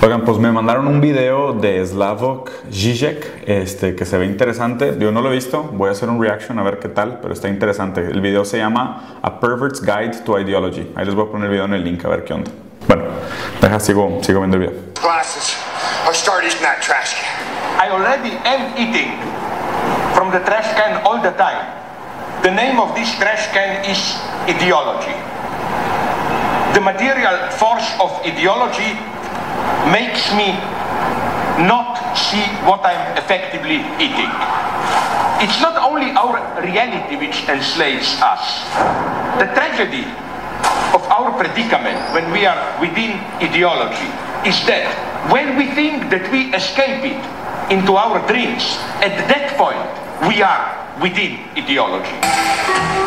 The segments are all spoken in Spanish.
Oigan, pues me mandaron un video de Slavok Žižek, este, que se ve interesante. Yo no lo he visto, voy a hacer un reaction a ver qué tal, pero está interesante. El video se llama A Pervert's Guide to Ideology. Ahí les voy a poner el video en el link a ver qué onda. Bueno, deja, sigo, sigo viendo el video. Glasses. I start eating that trash can. I already am eating from the trash can all the time. The name of this trash can is ideology. The material force of ideology makes me not see what I'm effectively eating. It's not only our reality which enslaves us. The tragedy of our predicament when we are within ideology is that when we think that we escape it into our dreams, at that point we are within ideology.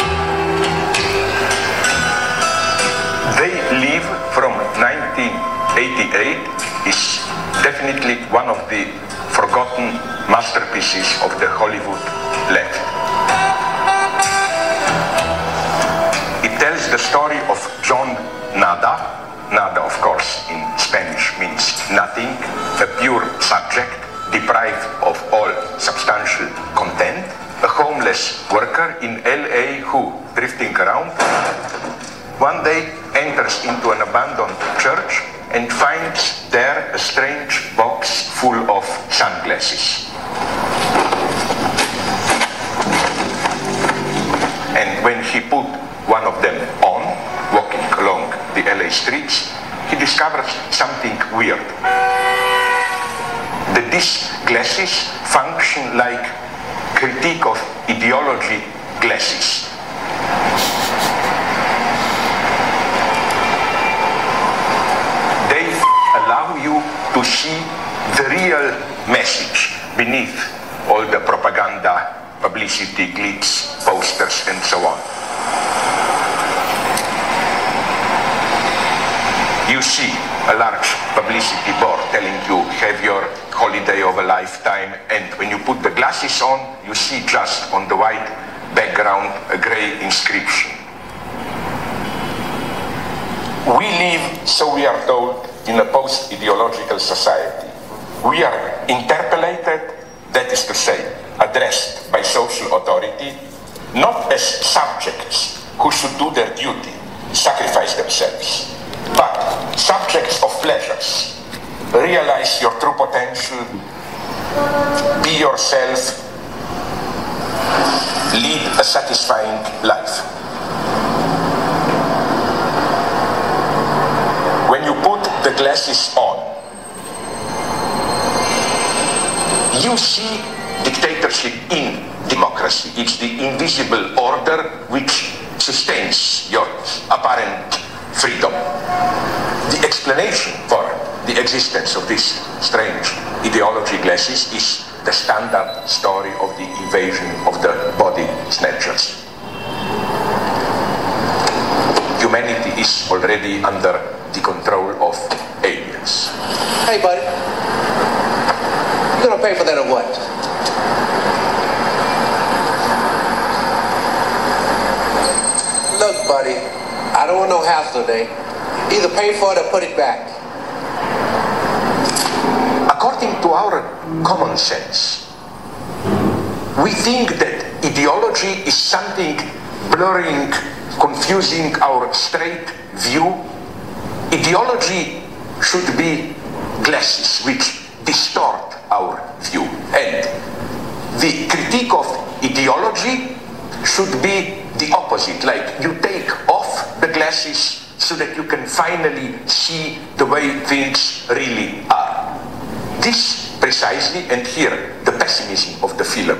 1988 is definitely one of the forgotten masterpieces of the Hollywood left. It tells the story of John Nada. Nada, of course, in Spanish means nothing, a pure subject deprived of all substantial content, a homeless worker in LA who, drifting around, one day enters into an abandoned church and finds there a strange box full of sunglasses. And when he put one of them on, walking along the LA streets, he discovers something weird. That these glasses function like critique of ideology glasses. They allow you to see the real message beneath all the propaganda, publicity, glitz, posters, and so on. You see a large publicity board telling you have your holiday of a lifetime and when you put the glasses on you see just on the white background a gray inscription. We live, so we are told, in a post-ideological society. We are interpellated, that is to say, addressed by social authority, not as subjects who should do their duty, sacrifice themselves, but subjects of pleasures. Realize your true potential, be yourself, lead a satisfying life. When you put the glasses on, you see dictatorship in democracy. It's the invisible order which sustains your apparent freedom. The explanation for the existence of this strange ideology glasses is the standard story of the invasion of the body snatchers. Humanity is already under the control of Hey, buddy. You gonna pay for that or what? Look, buddy, I don't want no hassle today. Either pay for it or put it back. According to our common sense, we think that ideology is something blurring, confusing our straight view. Ideology should be glasses which distort our view. And the critique of ideology should be the opposite, like you take off the glasses so that you can finally see the way things really are. This precisely, and here the pessimism of the film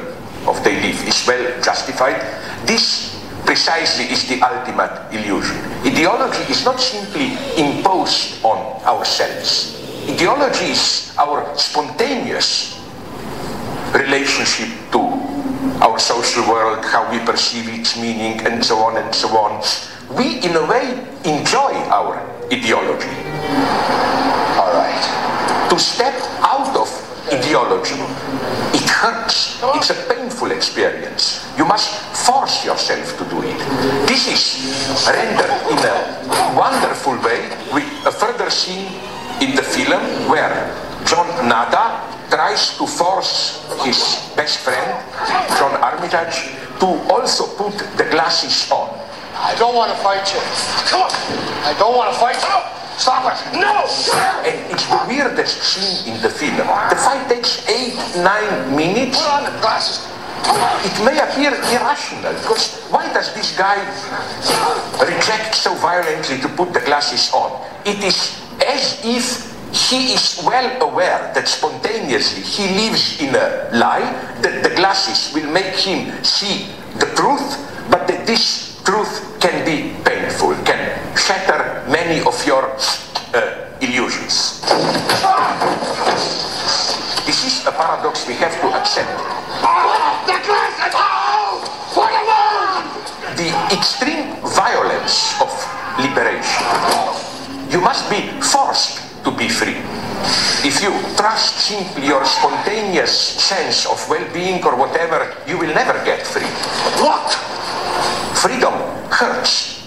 of They Live is well justified. This precisely is the ultimate illusion. Ideology is not simply imposed on ourselves. Ideology is our spontaneous relationship to our social world, how we perceive its meaning, and so on and so on. We, in a way, enjoy our ideology. All right. To step out of ideology, it hurts. It's a painful experience. You must force yourself to do it. This is rendered in a wonderful way with uh, a further scene in the film where John Nada tries to force his best friend, John Armitage, to also put the glasses on. I don't want to fight you. Come on. I don't want to fight you. Stop it. No! And it's the weirdest scene in the film. The fight takes eight, nine minutes. Put on the glasses. It may appear irrational, because why does this guy reject so violently to put the glasses on? It is as if he is well aware that spontaneously he lives in a lie, that the glasses will make him see the truth, but that this truth can be painful, can shatter many of your uh, illusions. Extreme violence of liberation. You must be forced to be free. If you trust simply your spontaneous sense of well-being or whatever, you will never get free. What? Freedom hurts.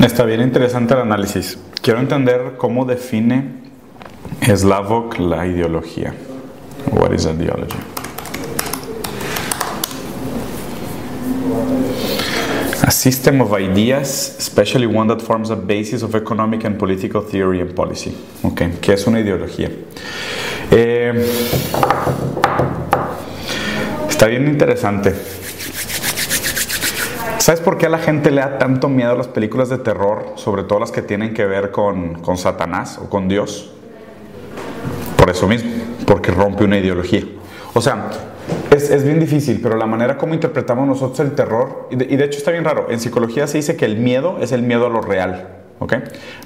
Está bien interesante el análisis. Quiero entender cómo define Slavok la ideología. What is ideology? A system of ideas, especially one that forms a basis of economic and political theory and policy. Okay, ¿qué es una ideología? Eh, está bien interesante. ¿Sabes por qué la gente le da tanto miedo a las películas de terror, sobre todo las que tienen que ver con, con Satanás o con Dios? Por eso mismo, porque rompe una ideología. O sea, es, es, bien difícil, pero la manera como interpretamos nosotros el terror, y de, hecho está bien raro, en psicología se dice que el miedo es el miedo a lo real. ¿ok?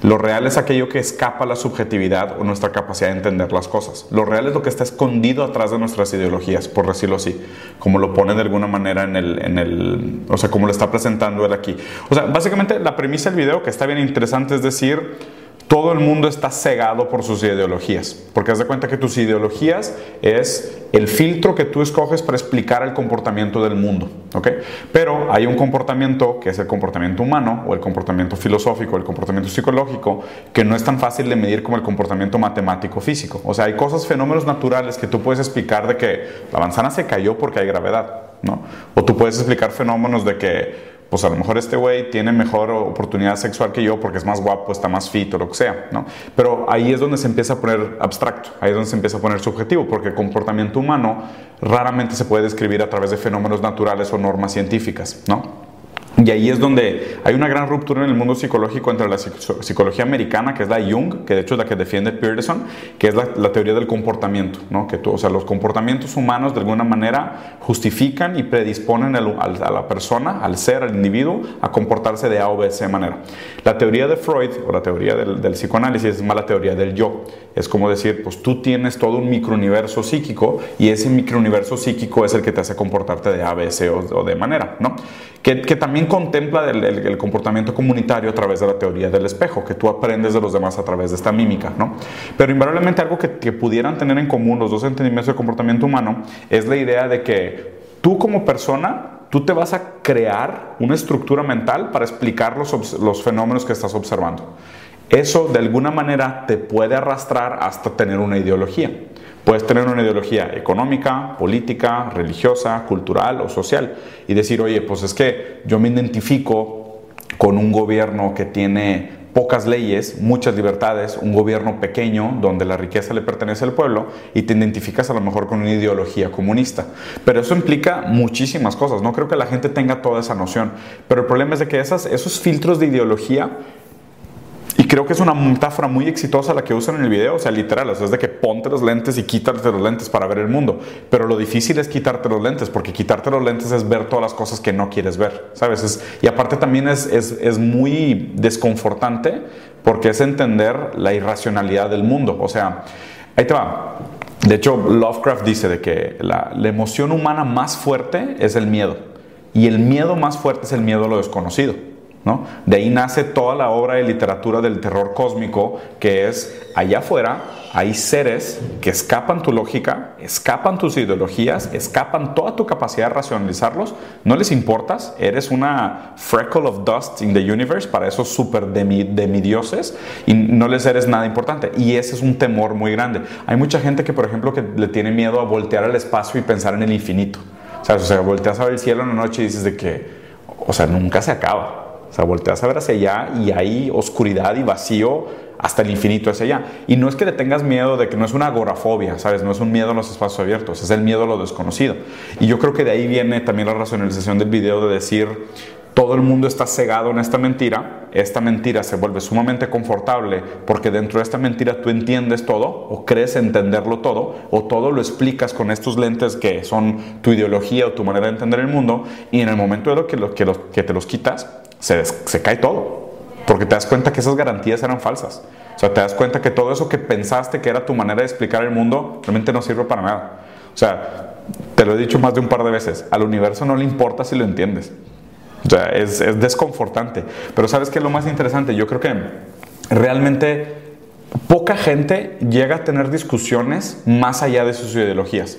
Lo real es aquello que escapa a la subjetividad o nuestra capacidad de entender las cosas. Lo real es lo que está escondido atrás de nuestras ideologías, por decirlo así, como lo pone de alguna manera en el, en el, o sea, como lo está presentando él aquí. O sea, básicamente la premisa del video, que está bien interesante, es decir, todo el mundo está cegado por sus ideologías, porque haz de cuenta que tus ideologías es el filtro que tú escoges para explicar el comportamiento del mundo, ¿ok? Pero hay un comportamiento que es el comportamiento humano o el comportamiento filosófico, el comportamiento psicológico, que no es tan fácil de medir como el comportamiento matemático físico. O sea, hay cosas, fenómenos naturales que tú puedes explicar de que la manzana se cayó porque hay gravedad, ¿no? O tú puedes explicar fenómenos de que pues a lo mejor este güey tiene mejor oportunidad sexual que yo porque es más guapo, está más fit o lo que sea, ¿no? Pero ahí es donde se empieza a poner abstracto, ahí es donde se empieza a poner subjetivo, porque el comportamiento humano raramente se puede describir a través de fenómenos naturales o normas científicas, ¿no? Y ahí es donde hay una gran ruptura en el mundo psicológico entre la psicología americana, que es la Jung, que de hecho es la que defiende Peterson, que es la, teoría del comportamiento, ¿no? que tú, o sea, los comportamientos humanos de alguna manera justifican y predisponen a la persona, al ser, al individuo, a comportarse de A o B, C manera. La teoría de Freud, o la teoría del, del psicoanálisis, es más la teoría del yo. Es como decir, pues tú tienes todo un microuniverso psíquico y ese microuniverso psíquico es el que te hace comportarte de A, B, C o, o de manera, ¿no? Que, que también contempla el, comportamiento comunitario a través de la teoría del espejo, que tú aprendes de los demás a través de esta mímica, ¿no? Pero invariablemente algo que, que pudieran tener en común los dos entendimientos del comportamiento humano es la idea de que tú como persona, tú te vas a crear una estructura mental para explicar los fenómenos que estás observando. Eso de alguna manera te puede arrastrar hasta tener una ideología. Puedes tener una ideología económica, política, religiosa, cultural o social y decir, oye, pues es que yo me identifico con un gobierno que tiene pocas leyes, muchas libertades, un gobierno pequeño donde la riqueza le pertenece al pueblo y te identificas a lo mejor con una ideología comunista. Pero eso implica muchísimas cosas, no creo que la gente tenga toda esa noción, pero el problema es de que esos filtros de ideología y creo que es una metáfora muy exitosa la que usan en el video, o sea, literal, sea, es de que ponte los lentes y quítate los lentes para ver el mundo. Pero lo difícil es quitarte los lentes, porque quitarte los lentes es ver todas las cosas que no quieres ver, ¿sabes? Es, y aparte también es, es, es muy desconfortante porque es entender la irracionalidad del mundo. O sea, ahí te va. De hecho, Lovecraft dice de que la emoción humana más fuerte es el miedo. Y el miedo más fuerte es el miedo a lo desconocido. De ahí nace toda la obra de literatura del terror cósmico, que es allá afuera hay seres que escapan tu lógica, escapan tus ideologías, escapan toda tu capacidad de racionalizarlos, no les importas, eres una freckle of dust in the universe para esos super demidioses y no les eres nada importante. Y ese es un temor muy grande. Hay mucha gente que, por ejemplo, que le tiene miedo a voltear al espacio y pensar en el infinito. O sea, volteas a ver el cielo en la noche y dices de que, o sea, nunca se acaba. O sea, volteas a ver hacia allá y hay oscuridad y vacío hasta el infinito hacia allá. Y no es que le tengas miedo de que no es una agorafobia, ¿sabes? No es un miedo a los espacios abiertos, es el miedo a lo desconocido. Y yo creo que de ahí viene también la racionalización del video de decir, todo el mundo está cegado en esta mentira, esta mentira se vuelve sumamente confortable porque dentro de esta mentira tú entiendes todo o crees entenderlo todo o todo lo explicas con estos lentes que son tu ideología o tu manera de entender el mundo y en el momento de lo que, te los quitas se, cae todo porque te das cuenta que esas garantías eran falsas. O sea, te das cuenta que todo eso que pensaste que era tu manera de explicar el mundo realmente no sirve para nada. O sea, te lo he dicho más de un par de veces, al universo no le importa si lo entiendes. O sea, es, es desconfortante. Pero ¿sabes qué es lo más interesante? Yo creo que realmente poca gente llega a tener discusiones más allá de sus ideologías.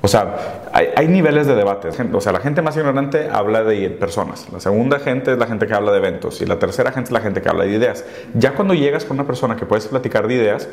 O sea, hay, hay, niveles de debate. O sea, la gente más ignorante habla de personas. La segunda gente es la gente que habla de eventos. Y la tercera gente es la gente que habla de ideas. Ya cuando llegas con una persona que puedes platicar de ideas,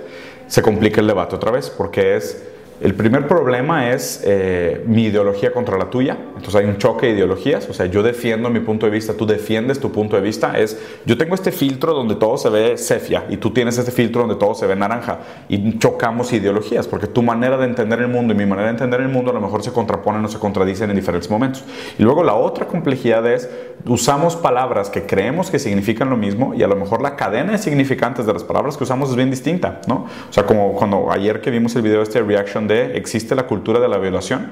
se complica el debate otra vez. Porque es el primer problema es eh, mi ideología contra la tuya. Entonces hay un choque de ideologías. O sea, yo defiendo mi punto de vista, tú defiendes tu punto de vista. Es, yo tengo este filtro donde todo se ve sepia y tú tienes este filtro donde todo se ve naranja. Y chocamos ideologías porque tu manera de entender el mundo y mi manera de entender el mundo a lo mejor se contraponen o se contradicen en diferentes momentos. Y luego la otra complejidad es, usamos palabras que creemos que significan lo mismo y a lo mejor la cadena de significantes de las palabras que usamos es bien distinta, ¿no? O sea, como cuando ayer que vimos el video de este reaction de existe la cultura de la violación.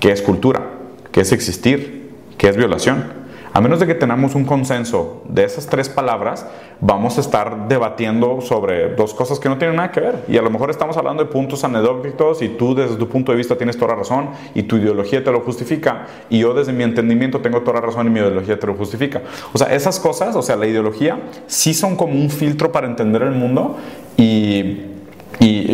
¿Qué es cultura? ¿Qué es existir? ¿Qué es violación? A menos de que tengamos un consenso de esas tres palabras, vamos a estar debatiendo sobre dos cosas que no tienen nada que ver. Y a lo mejor estamos hablando de puntos anecdóticos y tú desde tu punto de vista tienes toda la razón y tu ideología te lo justifica y yo desde mi entendimiento tengo toda la razón y mi ideología te lo justifica. O sea, esas cosas, o sea, la ideología sí son como un filtro para entender el mundo y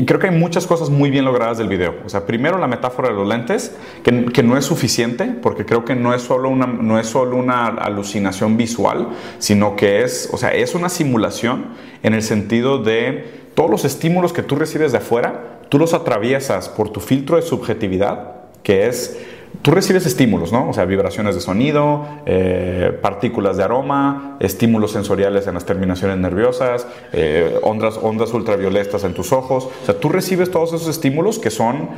creo que hay muchas cosas muy bien logradas del video. O sea, primero la metáfora de los lentes, que, no es suficiente, porque creo que no es, solo una, no es solo una alucinación visual, sino que es, o sea, es una simulación en el sentido de todos los estímulos que tú recibes de afuera, tú los atraviesas por tu filtro de subjetividad, que es tú recibes estímulos, ¿no? O sea, vibraciones de sonido, eh, partículas de aroma, estímulos sensoriales en las terminaciones nerviosas, eh, ondas, ondas ultravioletas en tus ojos. O sea, tú recibes todos esos estímulos que son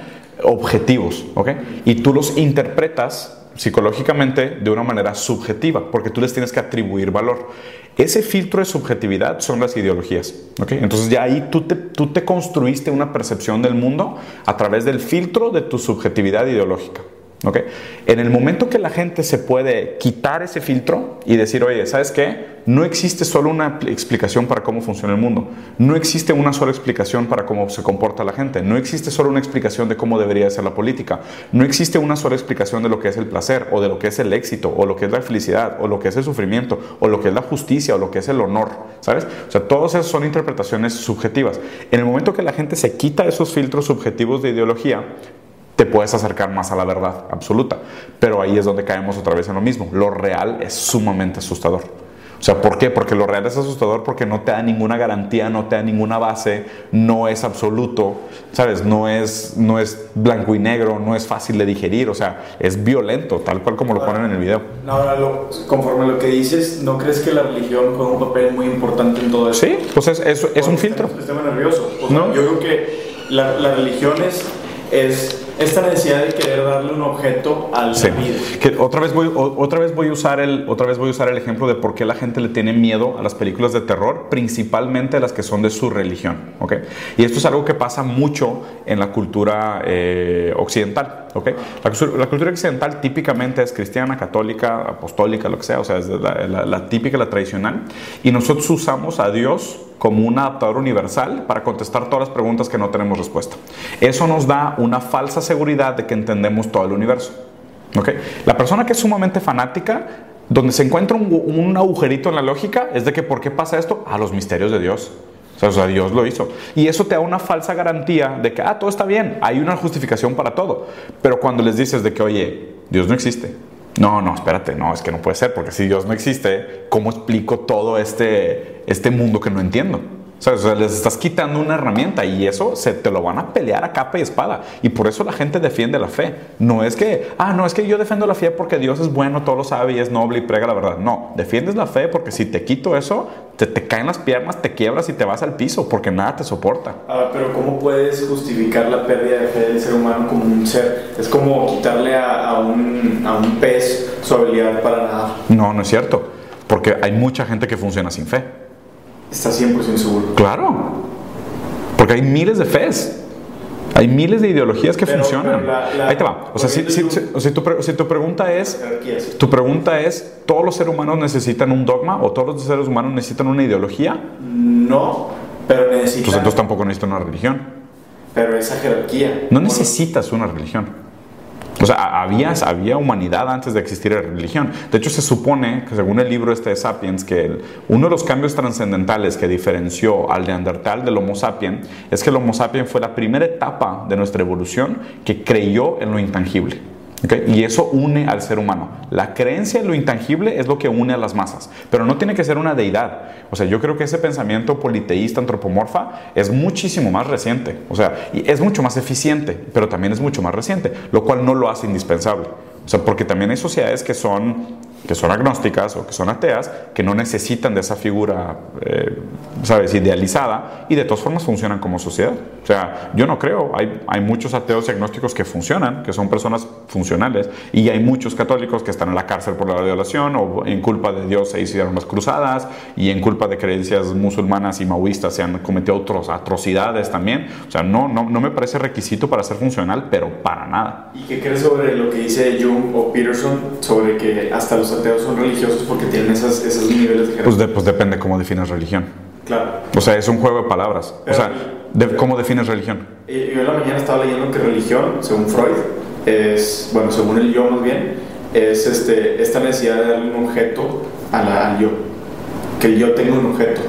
objetivos, ¿ok? Y tú los interpretas psicológicamente de una manera subjetiva, porque tú les tienes que atribuir valor. Ese filtro de subjetividad son las ideologías. ¿okay? Entonces ya ahí tú te, tú te construiste una percepción del mundo a través del filtro de tu subjetividad ideológica. ¿Okay? En el momento que la gente se puede quitar ese filtro y decir, oye, ¿sabes qué? No existe solo una explicación para cómo funciona el mundo. No existe una sola explicación para cómo se comporta la gente. No existe solo una explicación de cómo debería ser la política. No existe una sola explicación de lo que es el placer o de lo que es el éxito o lo que es la felicidad o lo que es el sufrimiento o lo que es la justicia o lo que es el honor. ¿Sabes? O sea, todas esas son interpretaciones subjetivas. En el momento que la gente se quita esos filtros subjetivos de ideología, te puedes acercar más a la verdad absoluta. Pero ahí es donde caemos otra vez en lo mismo. Lo real es sumamente asustador. O sea, ¿por qué? Porque lo real es asustador porque no te da ninguna garantía, no te da ninguna base, no es absoluto, ¿sabes? No es, no es blanco y negro, no es fácil de digerir, o sea, es violento, tal cual como lo ponen en el video. Ahora, conforme a lo que dices, ¿no crees que la religión juega un papel muy importante en todo eso? Sí, pues es, es, es un filtro. Sistema nervioso. ¿No? Yo creo que la, la religión es, es esta necesidad de querer darle un objeto al sí. Que otra vez voy otra vez voy a usar el otra vez voy a usar el ejemplo de por qué la gente le tiene miedo a las películas de terror, principalmente las que son de su religión, ¿ok? Y esto es algo que pasa mucho en la cultura eh, occidental, ¿ok? La, cultura occidental típicamente es cristiana, católica, apostólica, lo que sea, o sea, es la, típica, la tradicional, y nosotros usamos a Dios como un adaptador universal para contestar todas las preguntas que no tenemos respuesta. Eso nos da una falsa seguridad de que entendemos todo el universo. ¿Okay? La persona que es sumamente fanática, donde se encuentra un, agujerito en la lógica, es de que ¿por qué pasa esto? A los misterios de Dios. O sea, Dios lo hizo. Y eso te da una falsa garantía de que, ah, todo está bien, hay una justificación para todo. Pero cuando les dices de que, oye, Dios no existe. No, no, espérate, no, es que no puede ser, porque si Dios no existe, ¿cómo explico todo este, este mundo que no entiendo? O sea, les estás quitando una herramienta y eso se te lo van a pelear a capa y espada. Y por eso la gente defiende la fe. No es que, ah, no es que yo defiendo la fe porque Dios es bueno, todo lo sabe y es noble y prega la verdad. No, defiendes la fe porque si te quito eso, te, te caen las piernas, te quiebras y te vas al piso porque nada te soporta. Ah, pero ¿cómo puedes justificar la pérdida de fe del ser humano como un ser? Es como quitarle a, a un, a un pez su habilidad para nada. No, no es cierto. Porque hay mucha gente que funciona sin fe. ¿Estás 100% seguro? Claro. Porque hay miles de fes. Hay miles de ideologías que Pero- funcionan. pero la- la- Ahí te va. O sea, si, si- si- si tu, pre- si tu pregunta es, tu pregunta es, ¿todos los seres humanos necesitan un dogma o todos los seres humanos necesitan una ideología? No, pero necesitas. Pues entonces tampoco necesitan una religión. Pero esa jerarquía. No necesitas una religión. O sea, había, había humanidad antes de existir la religión. De hecho, se supone, que según el libro este de Sapiens, que uno de los cambios trascendentales que diferenció al neandertal del Homo sapiens es que el Homo sapiens fue la primera etapa de nuestra evolución que creyó en lo intangible. Y eso une al ser humano. La creencia en lo intangible es lo que une a las masas, pero no tiene que ser una deidad. O sea, yo creo que ese pensamiento politeísta, antropomorfa, es muchísimo más reciente. O sea, es mucho más eficiente, pero también es mucho más reciente, lo cual no lo hace indispensable. O sea, porque también hay sociedades que son, que son agnósticas o que son ateas, que no necesitan de esa figura, eh, ¿sabes?, idealizada, y de todas formas funcionan como sociedad. O sea, yo no creo, hay, hay muchos ateos y agnósticos que funcionan, que son personas funcionales, y hay muchos católicos que están en la cárcel por la violación, o en culpa de Dios se hicieron las cruzadas, y en culpa de creencias musulmanas y maoístas se han cometido otras atrocidades también. O sea, no, no, no me parece requisito para ser funcional, pero para nada. ¿Y qué crees sobre lo que dice Jung o Peterson sobre que hasta los ateos son religiosos porque tienen esas, esos niveles de jerarquía? Pues, de- pues depende cómo defines religión. claro. O sea, es un juego de palabras. O Pero- sea, de- ¿cómo defines religión? Eh, Yo en la mañana estaba leyendo que religión, según Freud, es, bueno, según el yo más bien, es este, esta necesidad de darle un objeto a la, al yo. Que el yo tenga un objeto.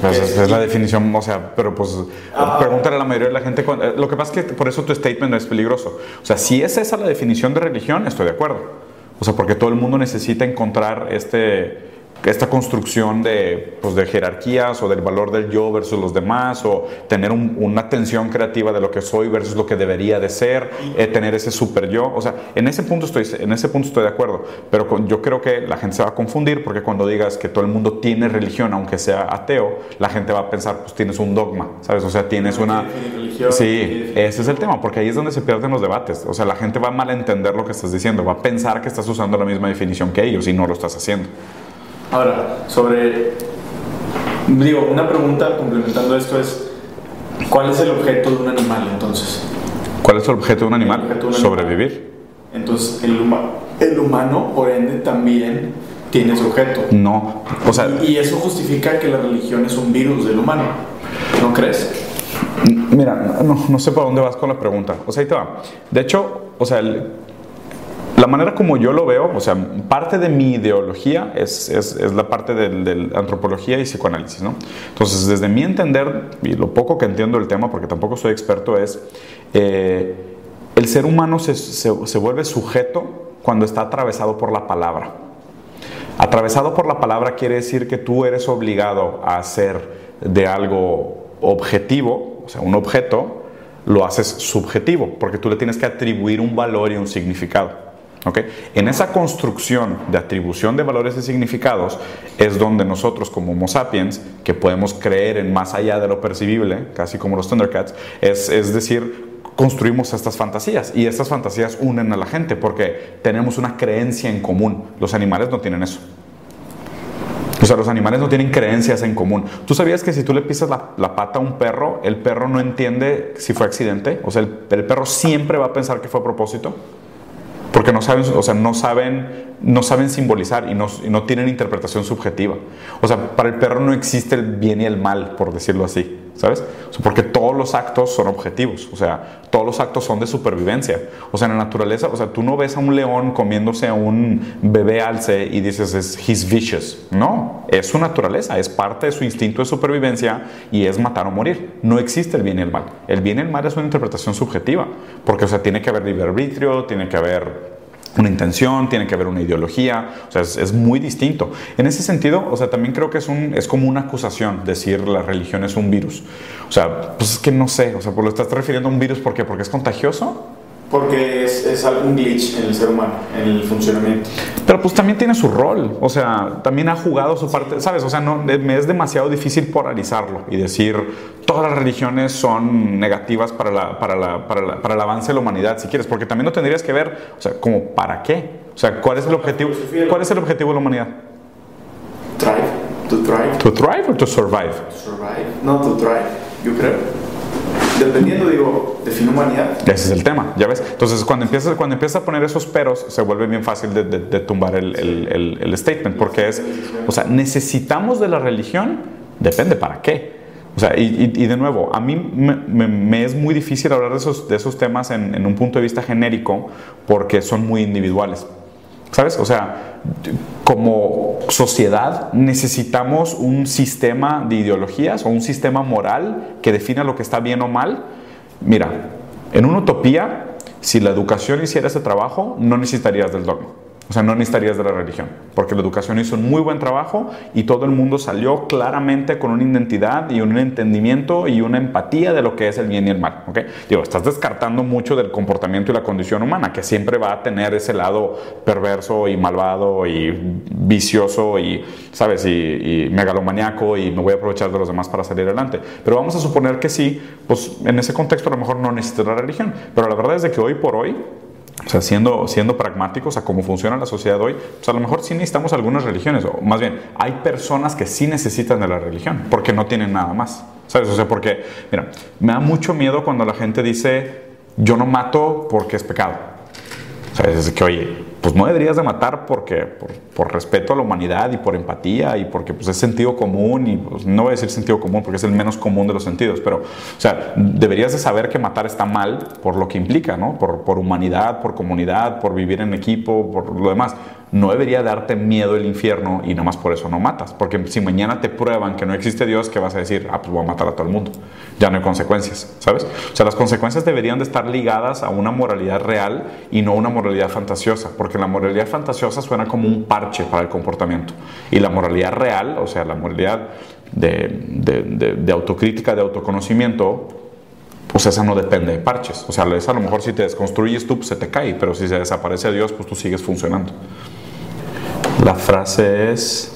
Pues es, es la definición, o sea, pero pues Ah. pregúntale a la mayoría de la gente. eh, Lo que pasa es que por eso tu statement no es peligroso. O sea, si es esa la definición de religión, estoy de acuerdo. O sea, porque todo el mundo necesita encontrar este, esta construcción de, pues, de jerarquías o del valor del yo versus los demás o tener un- una tensión creativa de lo que soy versus lo que debería de ser, eh, tener ese super yo. O sea, en ese punto estoy, en ese punto estoy de acuerdo. Pero con- yo creo que la gente se va a confundir porque cuando digas que todo el mundo tiene religión, aunque sea ateo, la gente va a pensar, pues tienes un dogma, ¿sabes? O sea, tienes No una... religión, Sí, ese es el tema, porque ahí es donde se pierden los debates. O sea, la gente va a malentender lo que estás diciendo, va a pensar que estás usando la misma definición que ellos y no lo estás haciendo. Ahora, sobre. Digo, una pregunta complementando esto es: ¿cuál es el objeto de un animal entonces? ¿Cuál es el objeto de un animal? El objeto de un animal. Sobrevivir. Entonces, el, huma- el humano, por ende, también tiene su objeto. No, o sea, Y eso justifica que la religión es un virus del humano. ¿No crees? Mira, no, no sé por dónde vas con la pregunta. O sea, ahí te va. De hecho, o sea, el- la manera como yo lo veo, o sea, parte de mi ideología es, es- es la parte del, del antropología y psicoanálisis, ¿no? Entonces, desde mi entender, y lo poco que entiendo del tema, porque tampoco soy experto, es eh, el ser humano se, se- se vuelve sujeto cuando está atravesado por la palabra. Atravesado por la palabra quiere decir que tú eres obligado a hacer de algo objetivo, o sea, un objeto, lo haces subjetivo, porque tú le tienes que atribuir un valor y un significado. En esa construcción de atribución de valores y significados es donde nosotros como Homo sapiens, que podemos creer en más allá de lo percibible, casi como los Thundercats, es, es decir, construimos estas fantasías y estas fantasías unen a la gente porque tenemos una creencia en común. Los animales no tienen eso. O sea, los animales no tienen creencias en común. ¿Tú sabías que si tú le pisas la, la pata a un perro, el perro no entiende si fue accidente? O sea, el, el perro siempre va a pensar que fue a propósito. Porque no saben, o sea, no saben, no saben simbolizar y no, y no tienen interpretación subjetiva. O sea, para el perro no existe el bien y el mal, por decirlo así. ¿sabes? O sea, porque todos los actos son objetivos, o sea, todos los actos son de supervivencia. O sea, en la naturaleza, o sea, tú no ves a un león comiéndose a un bebé alce y dices, es he's vicious. No, es su naturaleza, es parte de su instinto de supervivencia y es matar o morir. No existe el bien y el mal. El bien y el mal es una interpretación subjetiva, porque, o sea, tiene que haber libre arbitrio, tiene que haber una intención, tiene que haber una ideología, o sea, es, es, muy distinto. En ese sentido, o sea, también creo que es, un, es como una acusación decir la religión es un virus. O sea, pues es que no sé, o sea, pues lo estás refiriendo a un virus, ¿por qué? Porque es contagioso. Porque es, es algún glitch en el ser humano, en el funcionamiento. Pero pues también tiene su rol, o sea, también ha jugado su parte, ¿sabes? O sea, no, me es demasiado difícil polarizarlo y decir todas las religiones son negativas para, la, para, la, para, la, para el avance de la humanidad, si quieres, porque también lo tendrías que ver, o sea, como para qué, o sea, ¿cuál es el objetivo, cuál es el objetivo de la humanidad? Thrive, to thrive. To thrive or to survive? Survive, no, to thrive, yo creo dependiendo, digo, define humanidad. Ese es el tema, ¿ya ves? Entonces, cuando empiezas, cuando empiezas a poner esos peros, se vuelve bien fácil de, de, de tumbar el, el, el, statement, porque es, o sea, necesitamos de la religión, depende para qué. O sea, y, de nuevo, a mí me, es muy difícil hablar de esos, de esos temas en, en un punto de vista genérico, porque son muy individuales. ¿Sabes? O sea, como sociedad necesitamos un sistema de ideologías o un sistema moral que defina lo que está bien o mal. Mira, en una utopía, si la educación hiciera ese trabajo, no necesitarías del dogma. O sea, no necesitarías de la religión, porque la educación hizo un muy buen trabajo y todo el mundo salió claramente con una identidad y un entendimiento y una empatía de lo que es el bien y el mal. ¿okay? Digo, estás descartando mucho del comportamiento y la condición humana, que siempre va a tener ese lado perverso y malvado y vicioso y, ¿sabes? Y, y megalomaniaco y me voy a aprovechar de los demás para salir adelante. Pero vamos a suponer que sí, pues en ese contexto a lo mejor no necesitas la religión. Pero la verdad es de que hoy por hoy o sea, siendo, siendo pragmáticos a cómo funciona la sociedad hoy, pues a lo mejor sí necesitamos algunas religiones, o más bien, hay personas que sí necesitan de la religión, porque no tienen nada más. ¿Sabes? O sea, porque, mira, me da mucho miedo cuando la gente dice, yo no mato porque es pecado. ¿Sabes? Es que, oye, pues no deberías de matar porque, por, respeto a la humanidad y por empatía y porque pues, es sentido común y pues, no voy a decir sentido común porque es el menos común de los sentidos, pero, o sea, deberías de saber que matar está mal por lo que implica, ¿no? Por, por humanidad, por comunidad, por vivir en equipo, por lo demás no debería darte miedo el infierno y nada más por eso no matas. Porque si mañana te prueban que no existe Dios, ¿qué vas a decir? Ah, pues voy a matar a todo el mundo. Ya no hay consecuencias, ¿sabes? O sea, las consecuencias deberían de estar ligadas a una moralidad real y no una moralidad fantasiosa. Porque la moralidad fantasiosa suena como un parche para el comportamiento. Y la moralidad real, o sea, la moralidad de, de, de, de autocrítica, de autoconocimiento, pues esa no depende de parches. O sea, a lo mejor si te desconstruyes tú, pues se te cae, pero si se desaparece Dios, pues tú sigues funcionando. La frase es,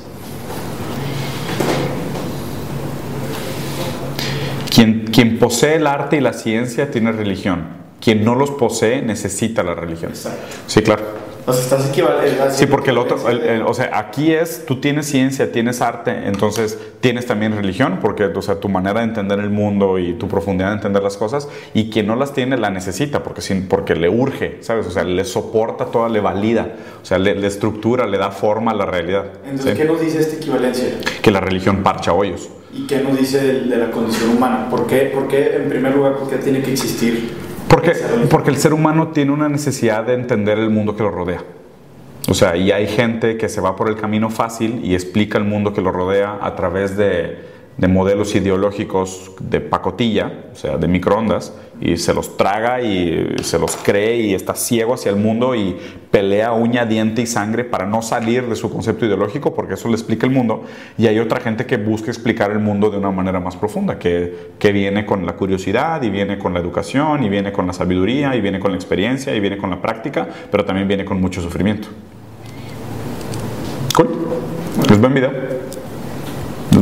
quien, quien posee el arte y la ciencia tiene religión, quien no los posee necesita la religión. Sí, claro. O sea, estás equivalente. Sí, porque el otro, el, el, o sea, aquí es, tú tienes ciencia, tienes arte, entonces tienes también religión, porque, o sea, tu manera de entender el mundo y tu profundidad de entender las cosas, y quien no las tiene la necesita, porque, sin, porque le urge, ¿sabes? O sea, le soporta toda, le valida, o sea, le, le estructura, le da forma a la realidad. Entonces, ¿sí? ¿qué nos dice esta equivalencia? Que la religión parcha hoyos. ¿Y qué nos dice de, de la condición humana? ¿Por qué, ¿Por qué, en primer lugar, por qué tiene que existir? Porque, porque el ser humano tiene una necesidad de entender el mundo que lo rodea. O sea, y hay gente que se va por el camino fácil y explica el mundo que lo rodea a través de, de modelos ideológicos de pacotilla, o sea, de microondas, y se los traga y se los cree y está ciego hacia el mundo y pelea uña, diente y sangre para no salir de su concepto ideológico porque eso le explica el mundo. Y hay otra gente que busca explicar el mundo de una manera más profunda, que, que viene con la curiosidad y viene con la educación y viene con la sabiduría y viene con la experiencia y viene con la práctica, pero también viene con mucho sufrimiento. Cool. Es buen video.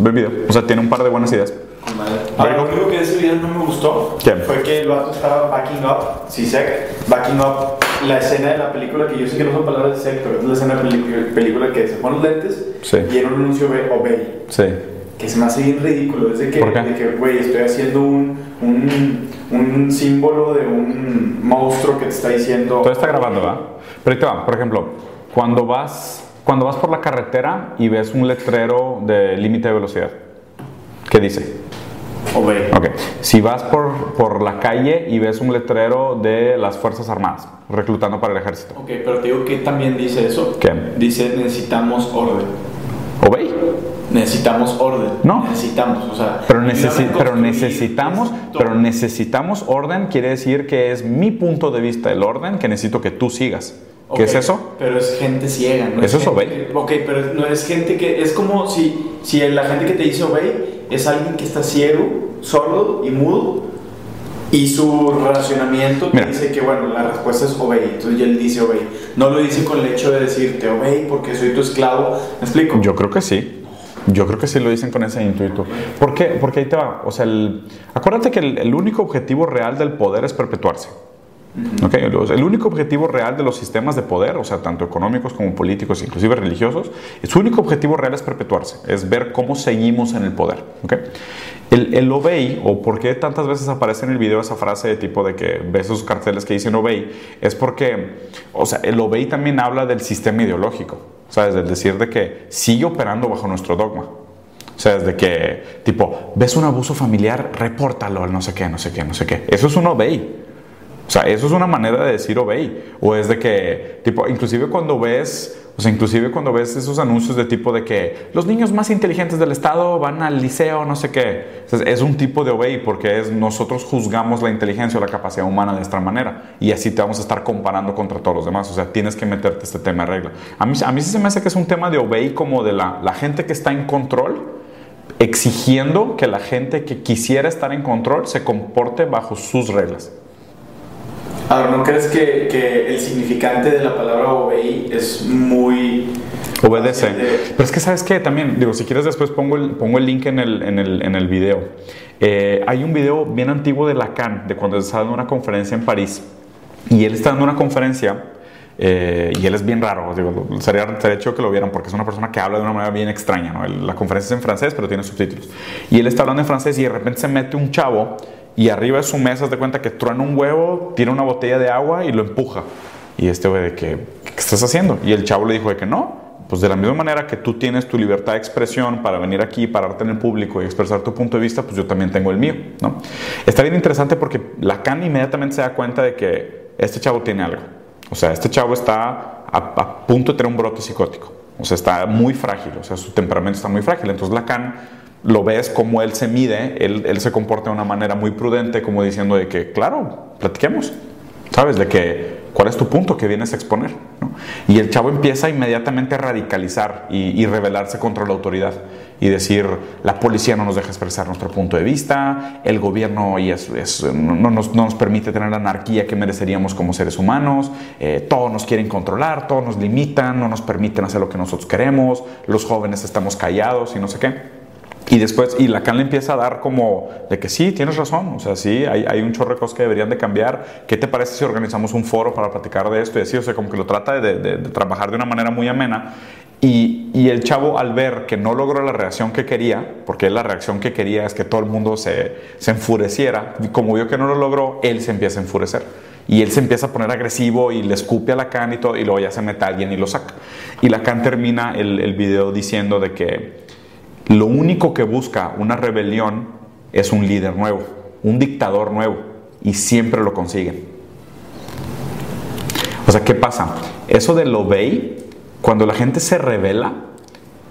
Es buen video. O sea, tiene un par de buenas ideas. Ahora, lo único que de ese video no me gustó ¿Quién? fue que el vato estaba backing up, sí sé, backing up la escena de la película, que yo sé que no son palabras de sec, pero es la escena de la película que se ponen lentes Sí. y en un anuncio ve Obey, Sí. que se me hace bien ridículo, es de que, güey, estoy haciendo un, un, un símbolo de un monstruo que te está diciendo... Todo está grabando, ¿va? Pero ahí te va. Por ejemplo, cuando vas, cuando vas por la carretera y ves un letrero de límite de velocidad, ¿qué dice? Obey. Ok, si vas por, por la calle y ves un letrero de las Fuerzas Armadas reclutando para el ejército, Ok, pero te digo que también dice eso. ¿Qué? Dice necesitamos orden. obey. Necesitamos orden. No. Necesitamos, o sea. Pero, necesi- pero necesitamos, pero necesitamos orden, quiere decir que es mi punto de vista el orden que necesito que tú sigas. Ok, ¿Qué es eso? Pero es gente ciega, ¿no? Eso es gente obey. que- ok, pero no es gente que. Es como si, si la gente que te dice obey es alguien que está ciego, sordo y mudo. Y su relacionamiento te Mira. dice que, bueno, la respuesta es obey. Entonces ya él dice obey. No lo dice con el hecho de decirte obey porque soy tu esclavo. ¿Me explico? Yo creo que sí. Yo creo que sí lo dicen con ese intuito. ¿Por qué? Porque ahí te va. O sea, el- acuérdate que el, el único objetivo real del poder es perpetuarse. ¿Ok? Los- El único objetivo real de los sistemas de poder, o sea, tanto económicos como políticos, inclusive religiosos, su único objetivo real es perpetuarse, es ver cómo seguimos en el poder. ¿ok? El, el obey, o por qué tantas veces aparece en el video esa frase de tipo de que ves esos carteles que dicen obey, es porque, o sea, el obey también habla del sistema ideológico, ¿sabes? Es decir, de que sigue operando bajo nuestro dogma. O sea, desde que, tipo, ves un abuso familiar, repórtalo al no sé qué, no sé qué, no sé qué. Eso es un obey. O sea, eso es una manera de decir obey. O es de que, tipo, inclusive cuando ves, o sea, inclusive cuando ves esos anuncios de tipo de que los niños más inteligentes del estado van al liceo, no sé qué. O sea, es un tipo de obey porque es nosotros juzgamos la inteligencia o la capacidad humana de esta manera. Y así te vamos a estar comparando contra todos los demás. O sea, tienes que meterte este tema de regla. A mí, a mí sí se me hace que es un tema de obey como de la, la gente que está en control exigiendo que la gente que quisiera estar en control se comporte bajo sus reglas. Ahora, ¿no crees que, que el significante de la palabra obey es muy... Obedece. de- Pero es que, ¿sabes qué? También, digo, si quieres después pongo el, pongo el link en el, en el, en el video. Eh, hay un video bien antiguo de Lacan, de cuando estaba dando una conferencia en París. Y él está dando una conferencia, eh, y él es bien raro, digo, sería, sería chido que lo vieran, porque es una persona que habla de una manera bien extraña, ¿no? Él- la conferencia es en francés, pero tiene subtítulos. Y él está hablando en francés y de repente se mete un chavo, y arriba de su mesa, de cuenta que truena un huevo, tira una botella de agua y lo empuja. Y este güey de que, ¿qué estás haciendo? Y el chavo le dijo de que no, pues de la misma manera que tú tienes tu libertad de expresión para venir aquí, pararte en el público y expresar tu punto de vista, pues yo también tengo el mío, ¿no? Está bien interesante porque Lacan inmediatamente se da cuenta de que este chavo tiene algo. O sea, este chavo está a, a punto de tener un brote psicótico. O sea, está muy frágil, o sea, su temperamento está muy frágil. Entonces Lacan lo ves como él se mide, él, él se comporta de una manera muy prudente, como diciendo de que, claro, platiquemos. ¿Sabes? De que, ¿cuál es tu punto que vienes a exponer? Y el chavo empieza inmediatamente a radicalizar y, y rebelarse contra la autoridad y decir, la policía no nos deja expresar nuestro punto de vista, el gobierno y es- no nos, no nos permite tener la anarquía que mereceríamos como seres humanos, eh, todos nos quieren controlar, todos nos limitan, no nos permiten hacer lo que nosotros queremos, los jóvenes estamos callados y no sé qué. Y después, y Lacan le empieza a dar como de que sí, tienes razón, o sea, sí, hay, hay un chorro de cosas que deberían de cambiar. ¿Qué te parece si organizamos un foro para platicar de esto y así? O sea, como que lo trata de, de- trabajar de una manera muy amena. Y, y el chavo al ver que no logró la reacción que quería, porque la reacción que quería es que todo el mundo se, se enfureciera, y como vio que no lo logró, él se empieza a enfurecer. Y él se empieza a poner agresivo y le escupe a Lacan y todo, y luego ya se mete a alguien y lo saca. Y Lacan termina el, el video diciendo de que lo único que busca una rebelión es un líder nuevo, un dictador nuevo, y siempre lo consiguen. O sea, ¿qué pasa? Eso del obey, cuando la gente se revela,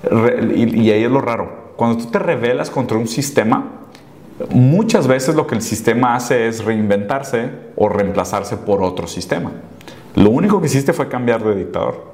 re- y, y ahí es lo raro, cuando tú te rebelas contra un sistema, muchas veces lo que el sistema hace es reinventarse o reemplazarse por otro sistema. Lo único que hiciste fue cambiar de dictador.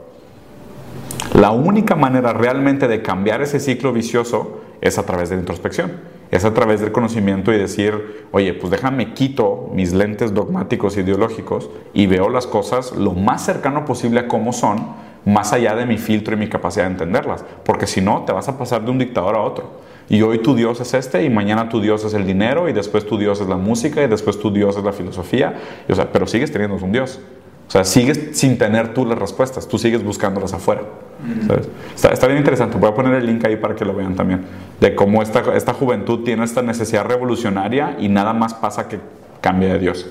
La única manera realmente de cambiar ese ciclo vicioso es a través de la introspección, es a través del conocimiento y decir, oye, pues déjame quito mis lentes dogmáticos ideológicos y veo las cosas lo más cercano posible a cómo son, más allá de mi filtro y mi capacidad de entenderlas, porque si no, te vas a pasar de un dictador a otro. Y hoy tu Dios es este, y mañana tu Dios es el dinero, y después tu Dios es la música, y después tu Dios es la filosofía, o sea, pero sigues teniendo un Dios. O sea, sigues sin tener tú las respuestas, tú sigues buscándolas afuera. ¿sabes? Está, está bien interesante, voy a poner el link ahí para que lo vean también, de cómo esta, esta juventud tiene esta necesidad revolucionaria y nada más pasa que cambia de Dios.